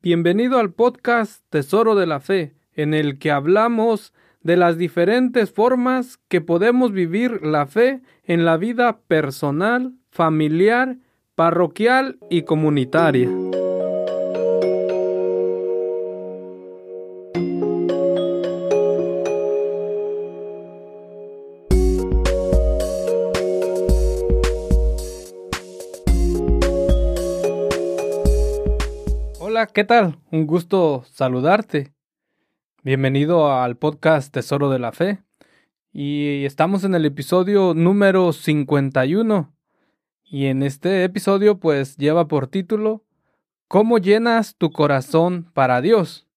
Bienvenido al podcast Tesoro de la Fe, en el que hablamos de las diferentes formas que podemos vivir la fe en la vida personal, familiar, parroquial y comunitaria. ¿Qué tal? Un gusto saludarte. Bienvenido al podcast Tesoro de la Fe. Y estamos en el episodio número 51. Y en este episodio pues lleva por título ¿Cómo llenas tu corazón para Dios?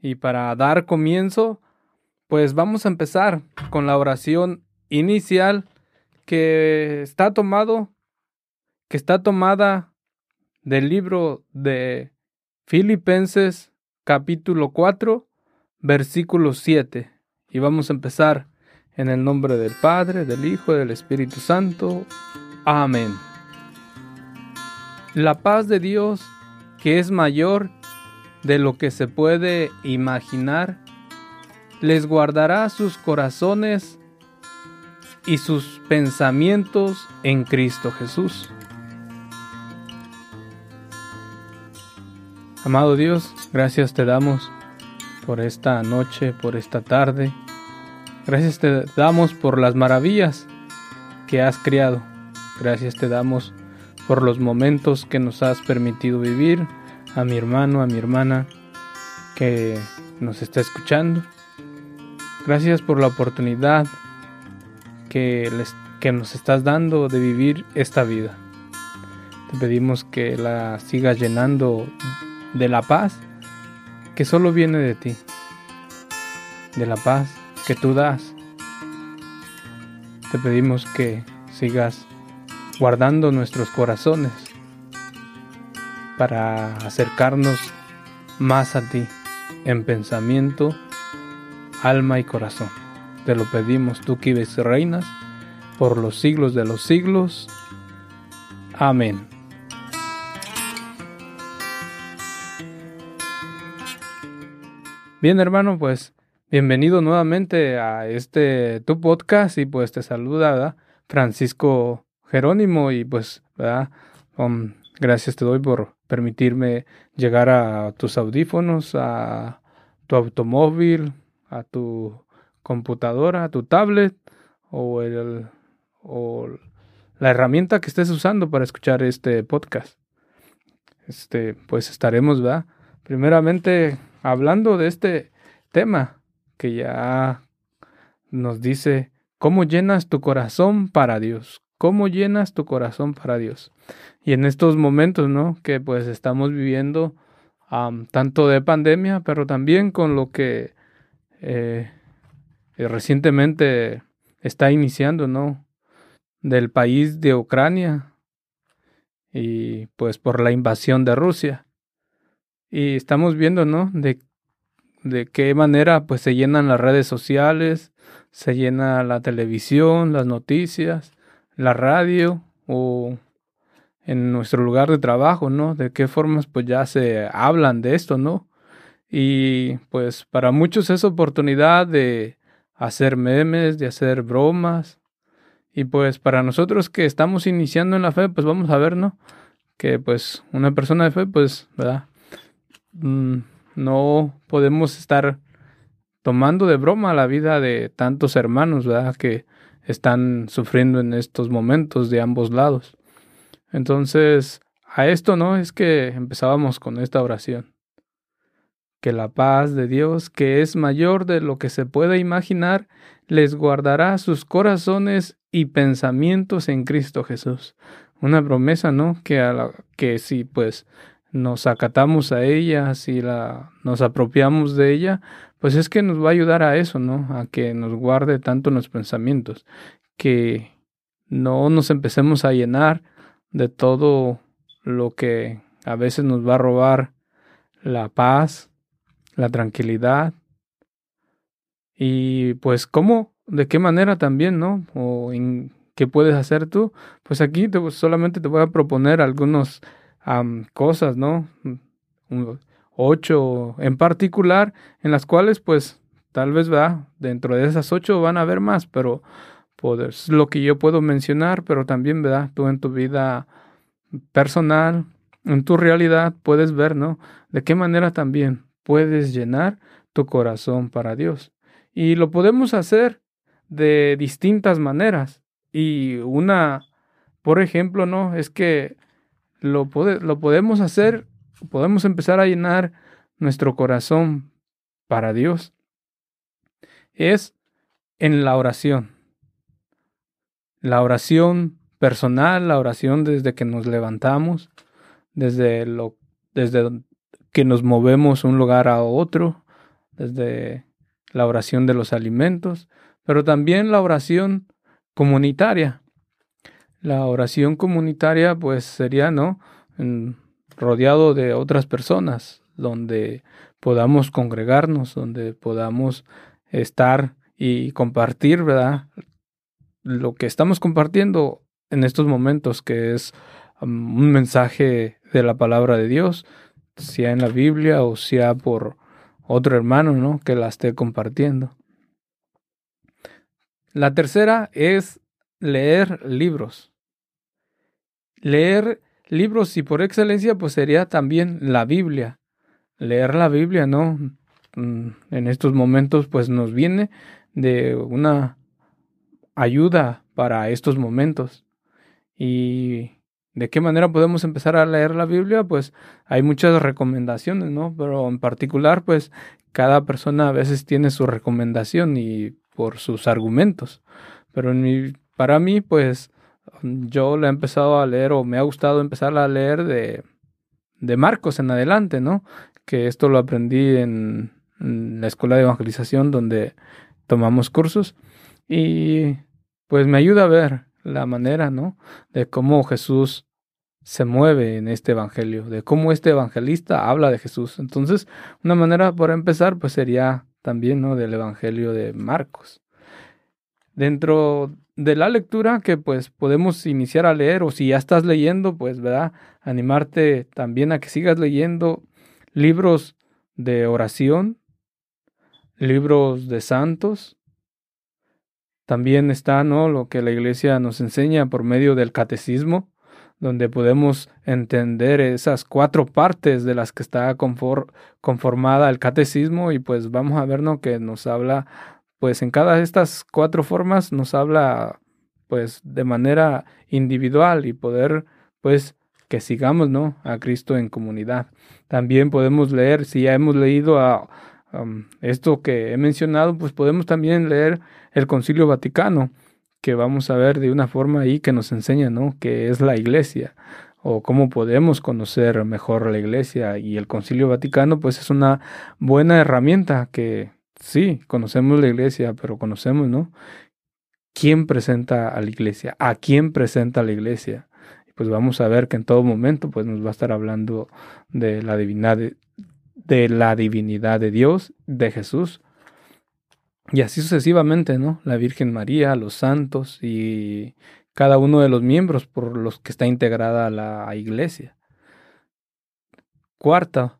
Y para dar comienzo, pues vamos a empezar con la oración inicial que está tomado que está tomada del libro de Filipenses capítulo 4 versículo 7. Y vamos a empezar en el nombre del Padre, del Hijo y del Espíritu Santo. Amén. La paz de Dios, que es mayor de lo que se puede imaginar, les guardará sus corazones y sus pensamientos en Cristo Jesús. Amado Dios, gracias te damos por esta noche, por esta tarde. Gracias te damos por las maravillas que has creado. Gracias te damos por los momentos que nos has permitido vivir, a mi hermano, a mi hermana que nos está escuchando. Gracias por la oportunidad que, les, que nos estás dando de vivir esta vida. Te pedimos que la sigas llenando de la paz que solo viene de ti, de la paz que tú das. Te pedimos que sigas guardando nuestros corazones para acercarnos más a ti en pensamiento, alma y corazón. Te lo pedimos tú que vives y reinas por los siglos de los siglos. Amén. Bien, hermano, pues bienvenido nuevamente a este tu podcast y pues te saluda Francisco Jerónimo y pues ¿verdad? Um, gracias te doy por permitirme llegar a tus audífonos, a tu automóvil, a tu computadora, a tu tablet o, el, o la herramienta que estés usando para escuchar este podcast. Este, pues estaremos, ¿verdad? Primeramente hablando de este tema que ya nos dice, ¿cómo llenas tu corazón para Dios? ¿Cómo llenas tu corazón para Dios? Y en estos momentos, ¿no? Que pues estamos viviendo tanto de pandemia, pero también con lo que eh, eh, recientemente está iniciando, ¿no? Del país de Ucrania y pues por la invasión de Rusia. Y estamos viendo, ¿no? De, de qué manera pues se llenan las redes sociales, se llena la televisión, las noticias, la radio o en nuestro lugar de trabajo, ¿no? De qué formas pues ya se hablan de esto, ¿no? Y pues para muchos es oportunidad de hacer memes, de hacer bromas. Y pues para nosotros que estamos iniciando en la fe, pues vamos a ver, ¿no? Que pues una persona de fe, pues, ¿verdad? Mm, no podemos estar tomando de broma la vida de tantos hermanos, ¿verdad? Que están sufriendo en estos momentos de ambos lados. Entonces, a esto, ¿no? Es que empezábamos con esta oración. Que la paz de Dios, que es mayor de lo que se puede imaginar, les guardará sus corazones y pensamientos en Cristo Jesús. Una promesa, ¿no? Que, a la, que si pues nos acatamos a ella, si la, nos apropiamos de ella, pues es que nos va a ayudar a eso, ¿no? A que nos guarde tanto los pensamientos, que no nos empecemos a llenar de todo lo que a veces nos va a robar la paz, la tranquilidad. Y pues cómo, de qué manera también, ¿no? O en qué puedes hacer tú. Pues aquí te, solamente te voy a proponer algunos cosas, ¿no? ocho en particular, en las cuales pues tal vez va, dentro de esas ocho van a haber más, pero es lo que yo puedo mencionar, pero también, ¿verdad? Tú en tu vida personal, en tu realidad, puedes ver, ¿no? De qué manera también puedes llenar tu corazón para Dios. Y lo podemos hacer de distintas maneras. Y una, por ejemplo, ¿no? Es que lo, lo podemos hacer, podemos empezar a llenar nuestro corazón para Dios. Es en la oración. La oración personal, la oración desde que nos levantamos, desde lo desde que nos movemos un lugar a otro, desde la oración de los alimentos, pero también la oración comunitaria. La oración comunitaria pues sería, ¿no? rodeado de otras personas, donde podamos congregarnos, donde podamos estar y compartir, ¿verdad? lo que estamos compartiendo en estos momentos, que es um, un mensaje de la palabra de Dios, sea en la Biblia o sea por otro hermano, ¿no? Que la esté compartiendo. La tercera es leer libros. Leer libros y por excelencia pues sería también la Biblia. Leer la Biblia, ¿no? Mm, en estos momentos pues nos viene de una ayuda para estos momentos. ¿Y de qué manera podemos empezar a leer la Biblia? Pues hay muchas recomendaciones, ¿no? Pero en particular, pues cada persona a veces tiene su recomendación y por sus argumentos. Pero para mí, pues yo le he empezado a leer o me ha gustado empezar a leer de, de Marcos en adelante, ¿no? Que esto lo aprendí en, en la escuela de evangelización donde tomamos cursos. Y pues me ayuda a ver la manera, ¿no? De cómo Jesús se mueve en este evangelio, de cómo este evangelista habla de Jesús. Entonces, una manera por empezar, pues sería también, ¿no? Del evangelio de Marcos. Dentro de la lectura que pues podemos iniciar a leer o si ya estás leyendo, pues, ¿verdad? Animarte también a que sigas leyendo libros de oración, libros de santos, también está, ¿no? Lo que la iglesia nos enseña por medio del catecismo, donde podemos entender esas cuatro partes de las que está conformada el catecismo y pues vamos a ver, ¿no? Que nos habla, pues en cada de estas cuatro formas nos habla, pues de manera individual y poder, pues que sigamos, ¿no? A Cristo en comunidad. También podemos leer, si ya hemos leído a esto que he mencionado, pues podemos también leer el Concilio Vaticano, que vamos a ver de una forma ahí que nos enseña, ¿no? Que es la iglesia o cómo podemos conocer mejor la iglesia y el Concilio Vaticano pues es una buena herramienta que sí, conocemos la iglesia, pero conocemos, ¿no? ¿Quién presenta a la iglesia? ¿A quién presenta la iglesia? Pues vamos a ver que en todo momento pues nos va a estar hablando de la divinidad, de la divinidad de Dios, de Jesús. Y así sucesivamente, ¿no? La Virgen María, los santos y cada uno de los miembros por los que está integrada la iglesia. Cuarta,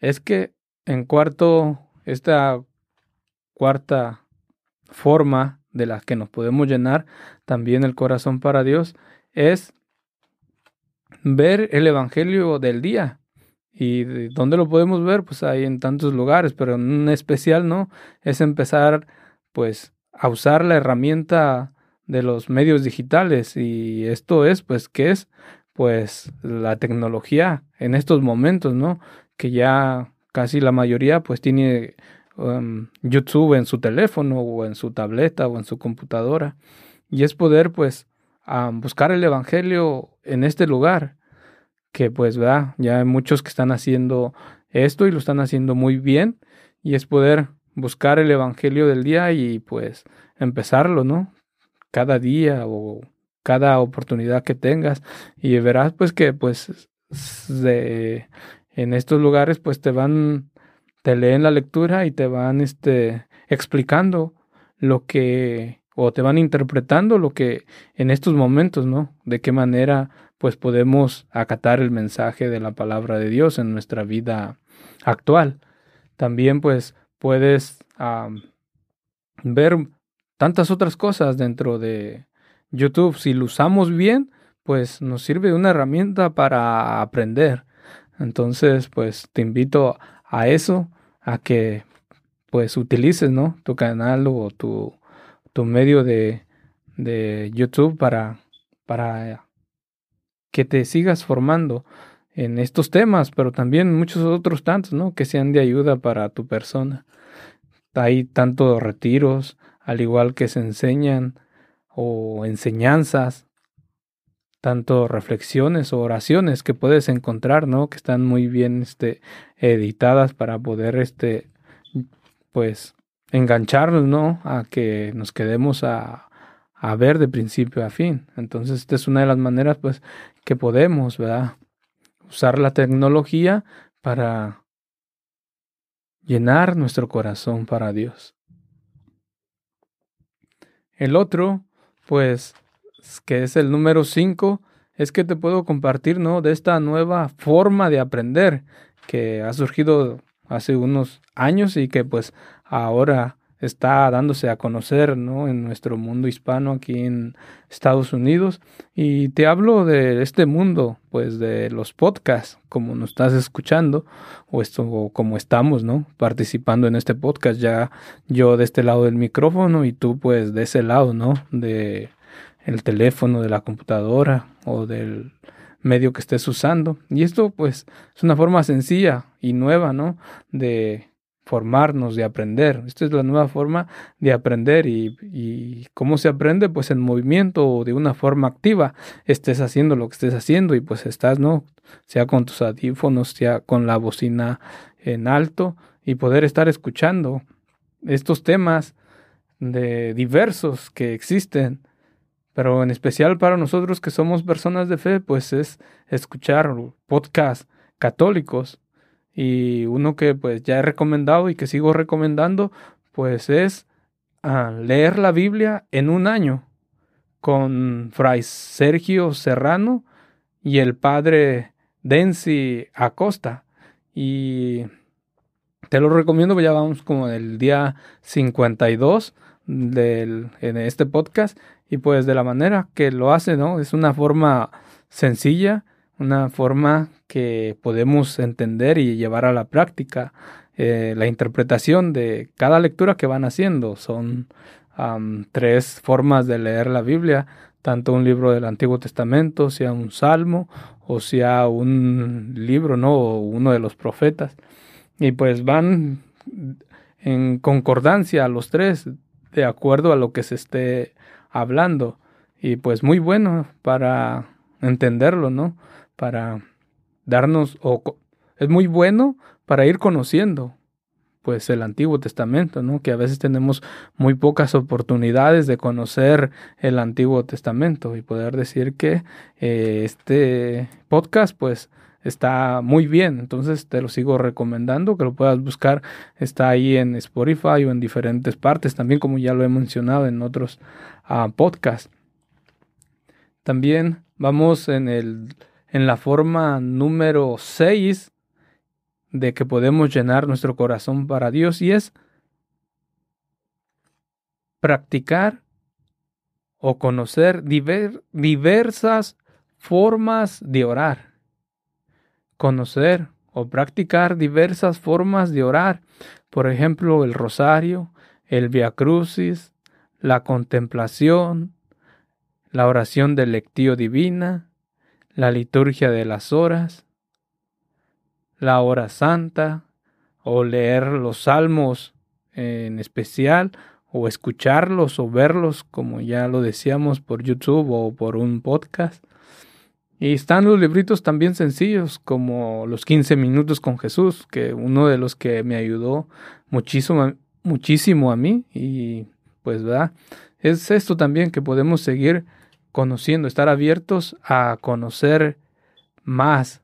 es que en cuarto, esta cuarta forma de la que nos podemos llenar también el corazón para Dios es ver el Evangelio del día. ¿Y dónde lo podemos ver? Pues hay en tantos lugares, pero en especial, ¿no? Es empezar, pues, a usar la herramienta de los medios digitales. Y esto es, pues, ¿qué es? Pues la tecnología en estos momentos, ¿no? Que ya casi la mayoría, pues, tiene um, YouTube en su teléfono o en su tableta o en su computadora. Y es poder, pues, buscar el Evangelio en este lugar que pues, ¿verdad? Ya hay muchos que están haciendo esto y lo están haciendo muy bien y es poder buscar el Evangelio del día y pues empezarlo, ¿no? Cada día o cada oportunidad que tengas y verás pues que pues en estos lugares pues te van, te leen la lectura y te van este, explicando lo que o te van interpretando lo que en estos momentos, ¿no? De qué manera pues podemos acatar el mensaje de la palabra de Dios en nuestra vida actual. También pues puedes ver tantas otras cosas dentro de YouTube. Si lo usamos bien, pues nos sirve de una herramienta para aprender. Entonces, pues te invito a eso, a que pues utilices, ¿no? Tu canal o tu, tu medio de, de YouTube para, para que te sigas formando en estos temas, pero también muchos otros tantos, ¿no? Que sean de ayuda para tu persona. Hay tantos retiros, al igual que se enseñan o enseñanzas, tanto reflexiones o oraciones que puedes encontrar, ¿no? Que están muy bien este, editadas para poder, este, pues, engancharnos, ¿no? A que nos quedemos a, a ver de principio a fin. Entonces, esta es una de las maneras, pues, que podemos, ¿verdad? Usar la tecnología para llenar nuestro corazón para Dios. El otro, pues, que es el número 5, es que te puedo compartir, ¿no? De esta nueva forma de aprender que ha surgido hace unos años y que pues ahora está dándose a conocer ¿no? en nuestro mundo hispano aquí en Estados Unidos. Y te hablo de este mundo, pues de los podcasts, como nos estás escuchando, o esto, o como estamos, ¿no? Participando en este podcast, ya yo de este lado del micrófono y tú pues de ese lado, ¿no? De el teléfono, de la computadora o del medio que estés usando. Y esto pues es una forma sencilla y nueva, ¿no? De formarnos, de aprender. Esta es la nueva forma de aprender y, y, cómo se aprende, pues en movimiento o de una forma activa, estés haciendo lo que estés haciendo y pues estás, ¿no? Sea con tus audífonos, sea con la bocina en alto y poder estar escuchando estos temas de diversos que existen, pero en especial para nosotros que somos personas de fe, pues es escuchar podcasts católicos y uno que pues ya he recomendado y que sigo recomendando, pues es ah, leer la Biblia en un año con Fray Sergio Serrano y el padre Densi Acosta. Y te lo recomiendo, ya vamos como el día 52 del, en este podcast. Y pues de la manera que lo hace, ¿no? Es una forma sencilla, una forma que podemos entender y llevar a la práctica. Eh, la interpretación de cada lectura que van haciendo son tres formas de leer la Biblia, tanto un libro del Antiguo Testamento, sea un salmo o sea un libro, ¿no? O uno de los profetas. Y pues van en concordancia los tres, de acuerdo a lo que se esté hablando. Y pues muy bueno para entenderlo, ¿no? Para darnos, o es muy bueno para ir conociendo pues el Antiguo Testamento, ¿no? Que a veces tenemos muy pocas oportunidades de conocer el Antiguo Testamento y poder decir que eh, este podcast pues está muy bien, entonces te lo sigo recomendando que lo puedas buscar, está ahí en Spotify o en diferentes partes, también como ya lo he mencionado en otros uh, podcasts. También vamos en el en la forma número 6 de que podemos llenar nuestro corazón para Dios y es practicar o conocer diversas formas de orar. Conocer o practicar diversas formas de orar. Por ejemplo, el rosario, el Via Crucis, la contemplación, la oración del lectio divina, la liturgia de las horas, la hora santa, o leer los salmos en especial, o escucharlos o verlos, como ya lo decíamos, por YouTube o por un podcast. Y están los libritos también sencillos, como Los 15 minutos con Jesús, que uno de los que me ayudó muchísimo, muchísimo a mí. Y pues, ¿verdad? Es esto también que podemos seguir conociendo, estar abiertos a conocer más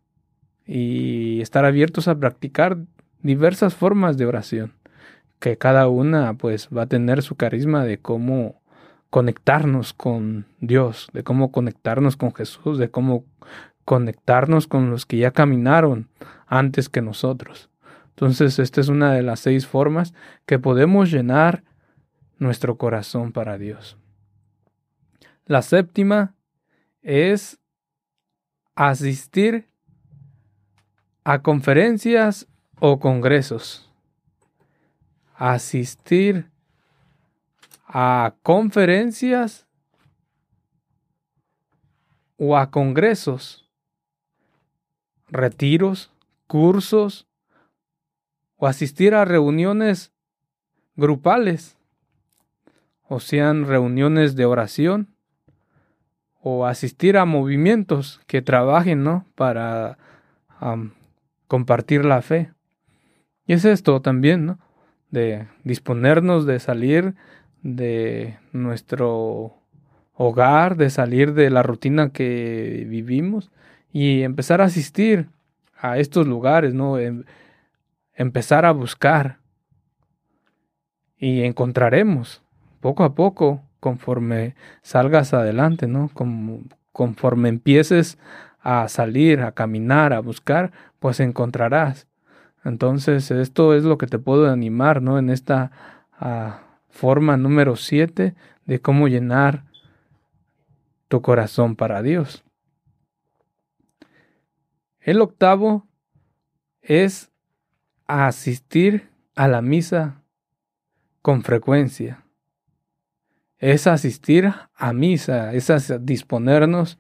y estar abiertos a practicar diversas formas de oración, que cada una pues va a tener su carisma de cómo conectarnos con Dios, de cómo conectarnos con Jesús, de cómo conectarnos con los que ya caminaron antes que nosotros. Entonces, esta es una de las seis formas que podemos llenar nuestro corazón para Dios. La séptima es asistir a conferencias o congresos. Asistir a conferencias o a congresos, retiros, cursos o asistir a reuniones grupales, o sean reuniones de oración, o asistir a movimientos que trabajen, ¿no? Para compartir la fe. Y es esto también, ¿no? De disponernos de salir de nuestro hogar, de salir de la rutina que vivimos y empezar a asistir a estos lugares, ¿no? Em, empezar a buscar y encontraremos poco a poco conforme salgas adelante, ¿no? conforme empieces a salir, a caminar, a buscar, pues encontrarás. Entonces, esto es lo que te puedo animar, ¿no? En esta ah, forma número 7 de cómo llenar tu corazón para Dios. El octavo es asistir a la misa con frecuencia. Es asistir a misa, es disponernos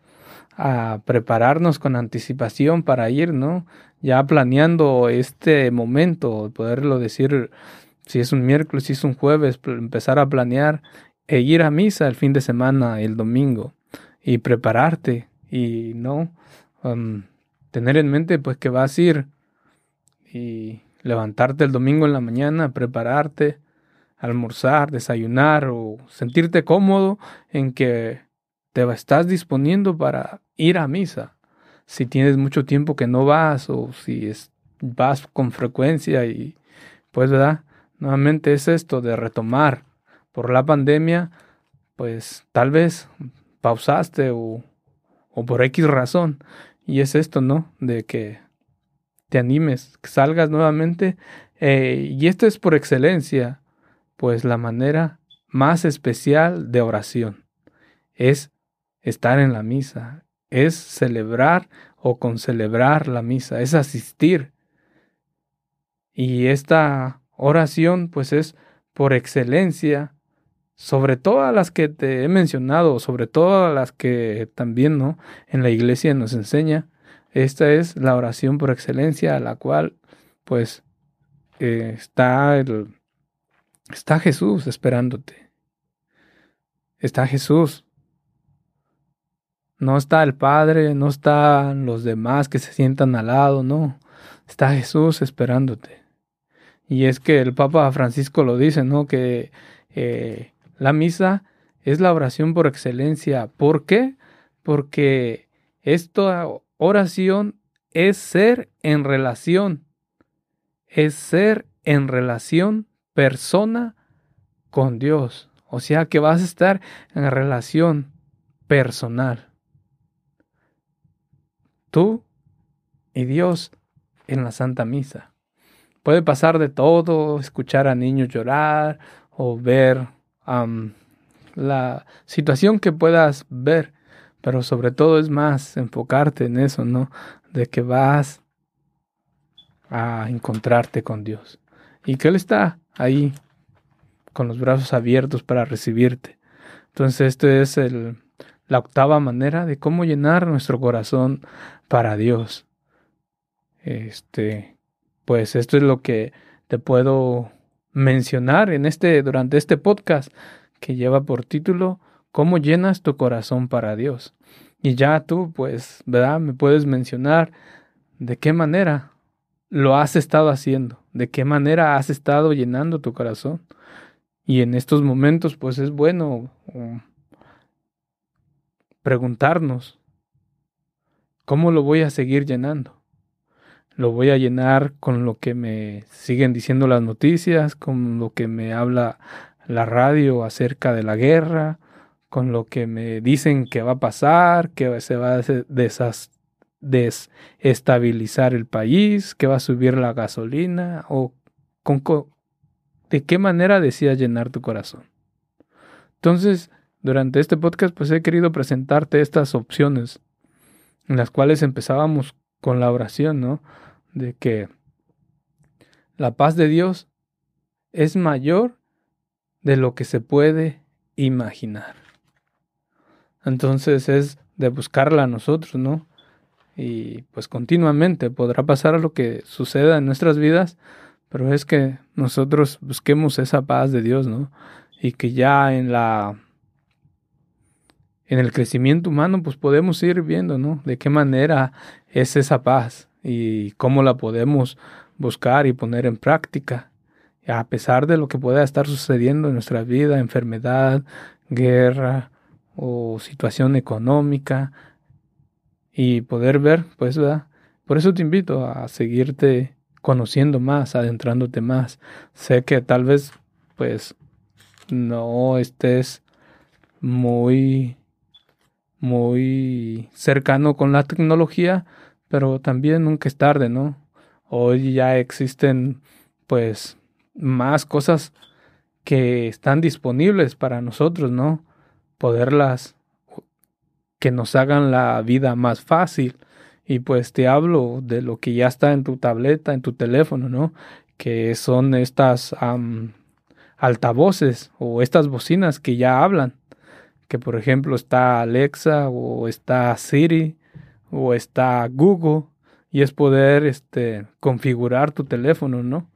a prepararnos con anticipación para ir, ¿no? Ya planeando este momento, poderlo decir si es un miércoles, si es un jueves, empezar a planear e ir a misa el fin de semana, el domingo, y prepararte y no tener en mente pues que vas a ir y levantarte el domingo en la mañana, prepararte, almorzar, desayunar o sentirte cómodo en que te estás disponiendo para ir a misa. Si tienes mucho tiempo que no vas o si vas con frecuencia y pues, ¿verdad? Nuevamente es esto de retomar. Por la pandemia, pues tal vez pausaste o, o por X razón. Y es esto, ¿no? De que te animes, que salgas nuevamente. Eh, y esto es por excelencia, pues la manera más especial de oración es estar en la misa, es celebrar o concelebrar la misa, es asistir. Y esta oración pues es por excelencia sobre todas las que te he mencionado, sobre todas las que también ¿no? en la iglesia nos enseña. Esta es la oración por excelencia a la cual pues eh, está, el, está Jesús esperándote. Está Jesús. No está el Padre, no están los demás que se sientan al lado, no. Está Jesús esperándote. Y es que el Papa Francisco lo dice, ¿no? Que eh, la misa es la oración por excelencia. ¿Por qué? Porque esta oración es ser en relación. Es ser en relación persona con Dios. O sea que vas a estar en relación personal. Tú y Dios en la Santa Misa. Puede pasar de todo, escuchar a niños llorar o ver la situación que puedas ver, pero sobre todo es más enfocarte en eso, ¿no? De que vas a encontrarte con Dios y que Él está ahí con los brazos abiertos para recibirte. Entonces, esto es el, la octava manera de cómo llenar nuestro corazón para Dios. Este, pues esto es lo que te puedo mencionar en este durante este podcast que lleva por título cómo llenas tu corazón para Dios. Y ya tú pues, ¿verdad? Me puedes mencionar de qué manera lo has estado haciendo, de qué manera has estado llenando tu corazón. Y en estos momentos pues es bueno um, preguntarnos, ¿cómo lo voy a seguir llenando? Lo voy a llenar con lo que me siguen diciendo las noticias, con lo que me habla la radio acerca de la guerra, con lo que me dicen que va a pasar, que se va a desestabilizar el país, que va a subir la gasolina o con de qué manera decías llenar tu corazón. Entonces, durante este podcast pues he querido presentarte estas opciones en las cuales empezábamos con la oración, ¿no? De que la paz de Dios es mayor de lo que se puede imaginar. Entonces es de buscarla a nosotros, ¿no? Y pues continuamente podrá pasar lo que suceda en nuestras vidas, pero es que nosotros busquemos esa paz de Dios, ¿no? Y que ya en la en el crecimiento humano pues podemos ir viendo, ¿no? De qué manera es esa paz y cómo la podemos buscar y poner en práctica. A pesar de lo que pueda estar sucediendo en nuestra vida, enfermedad, guerra o situación económica, y poder ver, pues, ¿verdad? Por eso te invito a seguirte conociendo más, adentrándote más. Sé que tal vez, pues, no estés muy muy cercano con la tecnología, pero también nunca es tarde, ¿no? Hoy ya existen pues más cosas que están disponibles para nosotros, ¿no? Poderlas que nos hagan la vida más fácil. Y pues te hablo de lo que ya está en tu tableta, en tu teléfono, ¿no? Que son estas altavoces o estas bocinas que ya hablan que por ejemplo está Alexa o está Siri o está Google y es poder este, configurar tu teléfono, ¿no?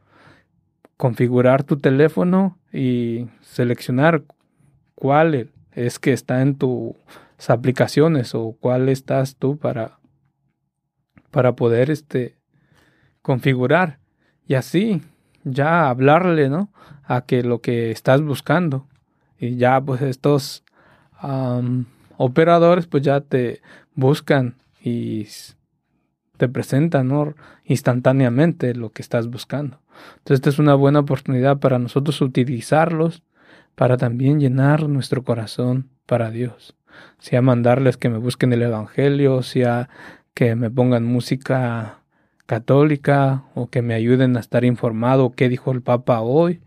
Configurar tu teléfono y seleccionar cuál es que está en tus aplicaciones o cuál estás tú para, para poder este, configurar y así ya hablarle, ¿no? A que lo que estás buscando y ya pues estos operadores pues ya te buscan y te presentan instantáneamente lo que estás buscando. Entonces esta es una buena oportunidad para nosotros utilizarlos para también llenar nuestro corazón para Dios. Sea mandarles que me busquen el Evangelio, sea que me pongan música católica o que me ayuden a estar informado qué dijo el Papa hoy.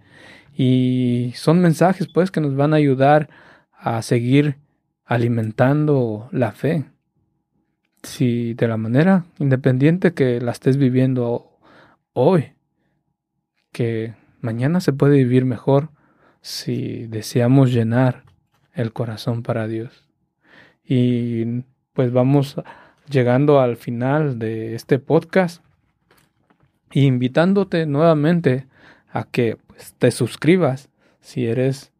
Y son mensajes pues que nos van a ayudar a seguir alimentando la fe. Si de la manera independiente que la estés viviendo hoy, que mañana se puede vivir mejor si deseamos llenar el corazón para Dios. Y pues vamos llegando al final de este podcast invitándote nuevamente a que pues, te suscribas si eres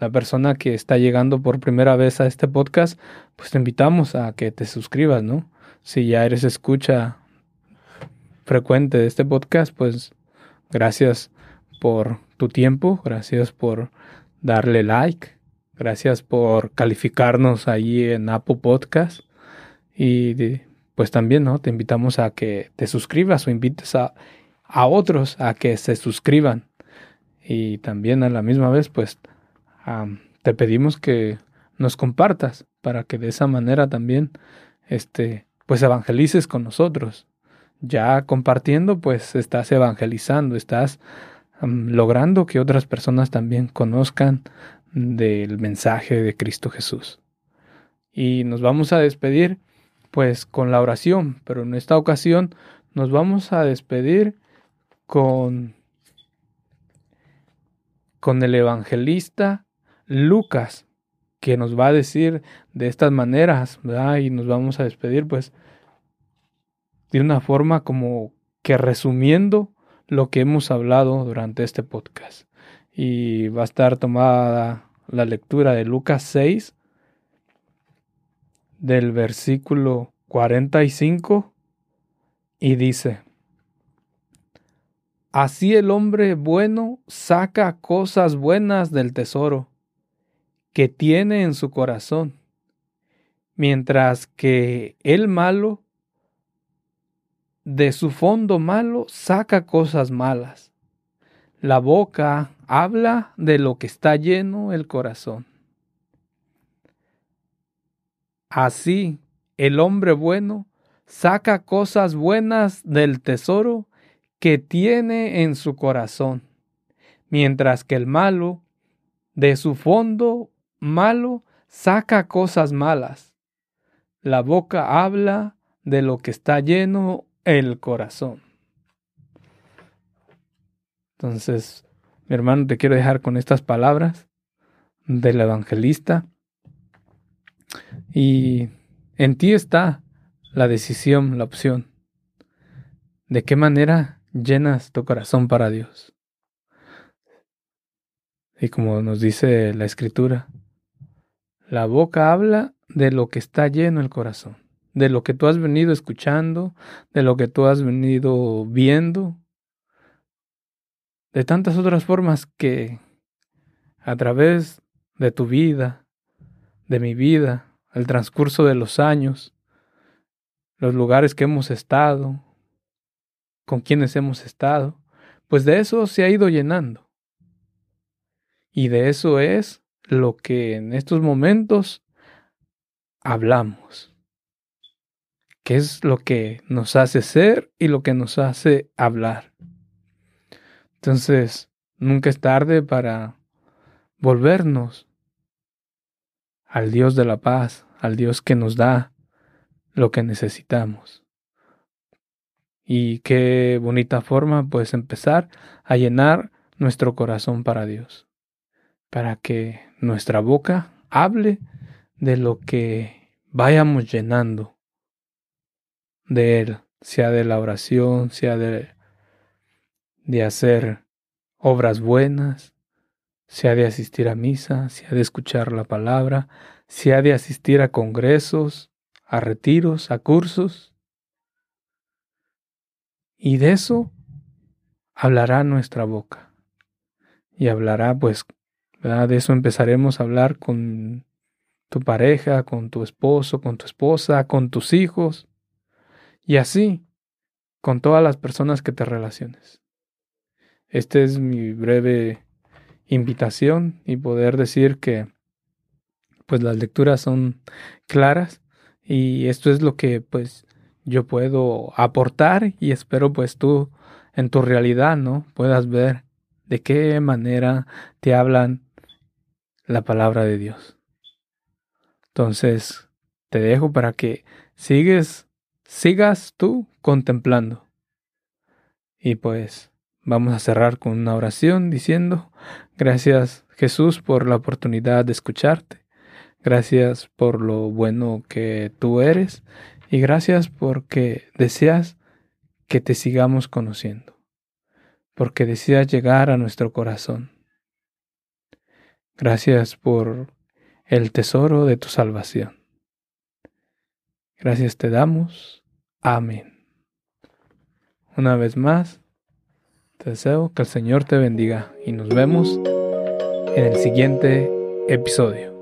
la persona que está llegando por primera vez a este podcast, pues te invitamos a que te suscribas, ¿no? Si ya eres escucha frecuente de este podcast, pues gracias por tu tiempo, gracias por darle like, gracias por calificarnos ahí en Apple Podcast y pues también, ¿no? Te invitamos a que te suscribas o invites a, a otros a que se suscriban y también a la misma vez, pues te pedimos que nos compartas para que de esa manera también este pues evangelices con nosotros. Ya compartiendo, pues estás evangelizando, estás logrando que otras personas también conozcan del mensaje de Cristo Jesús. Y nos vamos a despedir pues con la oración, pero en esta ocasión nos vamos a despedir con con el evangelista Lucas, que nos va a decir de estas maneras. Y nos vamos a despedir, pues, de una forma como que resumiendo lo que hemos hablado durante este podcast. Y va a estar tomada la lectura de Lucas 6, del versículo 45, y dice, Así el hombre bueno saca cosas buenas del tesoro que tiene en su corazón, mientras que el malo de su fondo malo saca cosas malas. La boca habla de lo que está lleno el corazón. Así, el hombre bueno saca cosas buenas del tesoro que tiene en su corazón, mientras que el malo, de su fondo malo, saca cosas malas. La boca habla de lo que está lleno el corazón. Entonces, mi hermano, te quiero dejar con estas palabras del evangelista. Y en ti está la decisión, la opción. ¿De qué manera llenas tu corazón para Dios? Y como nos dice la escritura, la boca habla de lo que está lleno el corazón, de lo que tú has venido escuchando, de lo que tú has venido viendo, de tantas otras formas que a través de tu vida, de mi vida, el transcurso de los años, los lugares que hemos estado, con quienes hemos estado, pues de eso se ha ido llenando. Y de eso es lo que en estos momentos hablamos. ¿Qué es lo que nos hace ser y lo que nos hace hablar? Entonces, nunca es tarde para volvernos al Dios de la paz, al Dios que nos da lo que necesitamos. Y qué bonita forma pues empezar a llenar nuestro corazón para Dios, para que nuestra boca hable de lo que vayamos llenando de Él, sea de la oración, sea de, de hacer obras buenas, sea de asistir a misa, sea de escuchar la palabra, sea de asistir a congresos, a retiros, a cursos. Y de eso hablará nuestra boca. Y hablará, pues, de eso empezaremos a hablar con tu pareja, con tu esposo, con tu esposa, con tus hijos. Y así, con todas las personas que te relaciones. Esta es mi breve invitación y poder decir que pues las lecturas son claras y esto es lo que pues yo puedo aportar y espero pues tú en tu realidad, ¿no? Puedas ver de qué manera te hablan la palabra de Dios. Entonces, te dejo para que sigues, sigas tú contemplando. Y pues vamos a cerrar con una oración diciendo, gracias Jesús por la oportunidad de escucharte. Gracias por lo bueno que tú eres y gracias porque deseas que te sigamos conociendo, porque deseas llegar a nuestro corazón. Gracias por el tesoro de tu salvación. Gracias te damos. Amén. Una vez más, te deseo que el Señor te bendiga y nos vemos en el siguiente episodio.